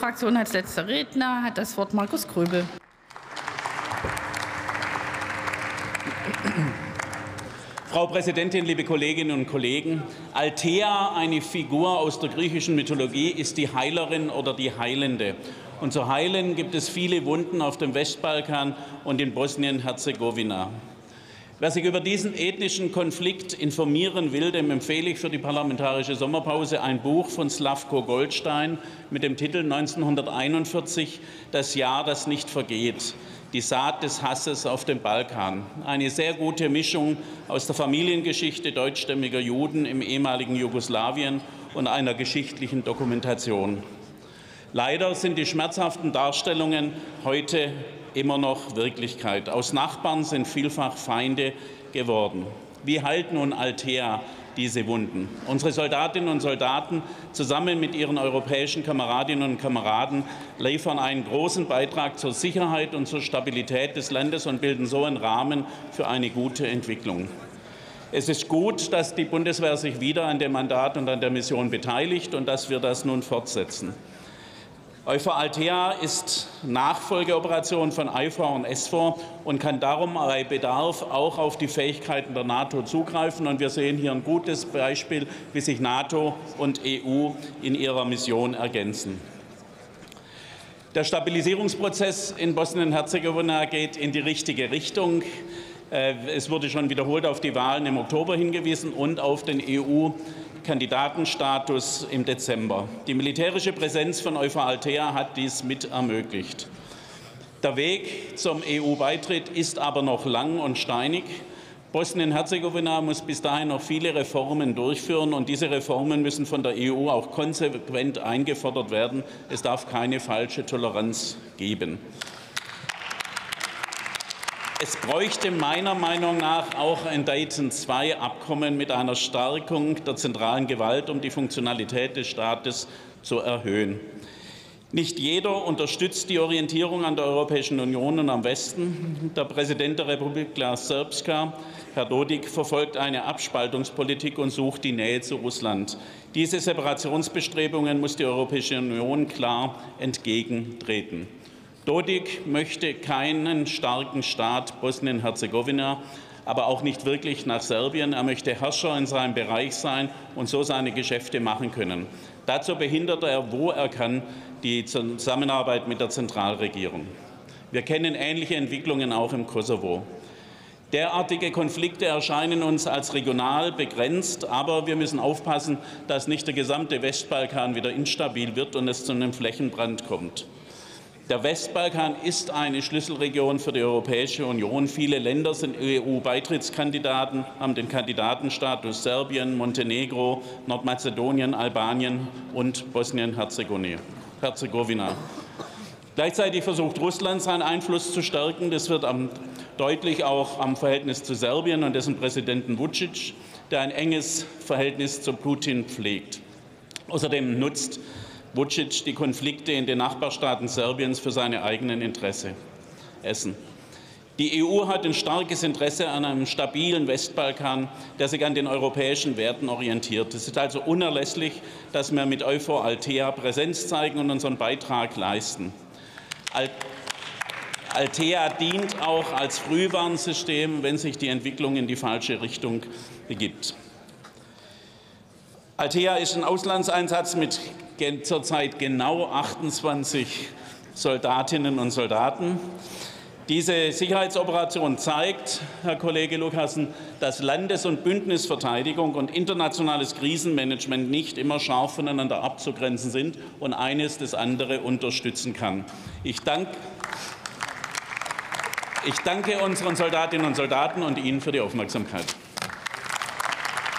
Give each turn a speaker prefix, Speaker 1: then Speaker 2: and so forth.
Speaker 1: Fraktion als letzter Redner hat das Wort Markus Gröbel.
Speaker 2: Frau Präsidentin, liebe Kolleginnen und Kollegen! Althea, eine Figur aus der griechischen Mythologie, ist die Heilerin oder die Heilende. Und zu heilen gibt es viele Wunden auf dem Westbalkan und in Bosnien-Herzegowina. Wer sich über diesen ethnischen Konflikt informieren will, dem empfehle ich für die parlamentarische Sommerpause ein Buch von Slavko Goldstein mit dem Titel 1941 Das Jahr, das nicht vergeht. Die Saat des Hasses auf dem Balkan. Eine sehr gute Mischung aus der Familiengeschichte deutschstämmiger Juden im ehemaligen Jugoslawien und einer geschichtlichen Dokumentation. Leider sind die schmerzhaften Darstellungen heute immer noch Wirklichkeit. Aus Nachbarn sind vielfach Feinde geworden. Wie heilt nun Altea diese Wunden? Unsere Soldatinnen und Soldaten zusammen mit ihren europäischen Kameradinnen und Kameraden liefern einen großen Beitrag zur Sicherheit und zur Stabilität des Landes und bilden so einen Rahmen für eine gute Entwicklung. Es ist gut, dass die Bundeswehr sich wieder an dem Mandat und an der Mission beteiligt und dass wir das nun fortsetzen. EUFOR Altea ist Nachfolgeoperation von EUFOR und SFOR und kann darum bei Bedarf auch auf die Fähigkeiten der NATO zugreifen. Und wir sehen hier ein gutes Beispiel, wie sich NATO und EU in ihrer Mission ergänzen. Der Stabilisierungsprozess in Bosnien-Herzegowina geht in die richtige Richtung. Äh, es wurde schon wiederholt auf die Wahlen im Oktober hingewiesen und auf den EU Kandidatenstatus im Dezember. Die militärische Präsenz von Euphor Altea hat dies mit ermöglicht. Der Weg zum EU-Beitritt ist aber noch lang und steinig. Bosnien-Herzegowina muss bis dahin noch viele Reformen durchführen, und diese Reformen müssen von der EU auch konsequent eingefordert werden. Es darf keine falsche Toleranz geben. Es bräuchte meiner Meinung nach auch ein Dayton II-Abkommen mit einer Stärkung der zentralen Gewalt, um die Funktionalität des Staates zu erhöhen. Nicht jeder unterstützt die Orientierung an der Europäischen Union und am Westen. Der Präsident der Republik Klaus Serbska, Herr Dodik, verfolgt eine Abspaltungspolitik und sucht die Nähe zu Russland. Diese Separationsbestrebungen muss die Europäische Union klar entgegentreten. Dodik möchte keinen starken Staat Bosnien-Herzegowina, aber auch nicht wirklich nach Serbien. Er möchte Herrscher in seinem Bereich sein und so seine Geschäfte machen können. Dazu behindert er, wo er kann, die Zusammenarbeit mit der Zentralregierung. Wir kennen ähnliche Entwicklungen auch im Kosovo. Derartige Konflikte erscheinen uns als regional begrenzt, aber wir müssen aufpassen, dass nicht der gesamte Westbalkan wieder instabil wird und es zu einem Flächenbrand kommt. Der Westbalkan ist eine Schlüsselregion für die Europäische Union. Viele Länder sind EU-Beitrittskandidaten, haben den Kandidatenstatus Serbien, Montenegro, Nordmazedonien, Albanien und Bosnien-Herzegowina. Gleichzeitig versucht Russland, seinen Einfluss zu stärken. Das wird deutlich auch am Verhältnis zu Serbien und dessen Präsidenten Vucic, der ein enges Verhältnis zu Putin pflegt. Außerdem nutzt Vucic die Konflikte in den Nachbarstaaten Serbiens für seine eigenen Interessen. Essen. Die EU hat ein starkes Interesse an einem stabilen Westbalkan, der sich an den europäischen Werten orientiert. Es ist also unerlässlich, dass wir mit Euphor Altea Präsenz zeigen und unseren Beitrag leisten. Altea dient auch als Frühwarnsystem, wenn sich die Entwicklung in die falsche Richtung begibt. Altea ist ein Auslandseinsatz mit zurzeit genau 28 Soldatinnen und Soldaten. Diese Sicherheitsoperation zeigt, Herr Kollege Lukassen, dass Landes- und Bündnisverteidigung und internationales Krisenmanagement nicht immer scharf voneinander abzugrenzen sind und eines das andere unterstützen kann. Ich danke, ich danke unseren Soldatinnen und Soldaten und Ihnen für die Aufmerksamkeit.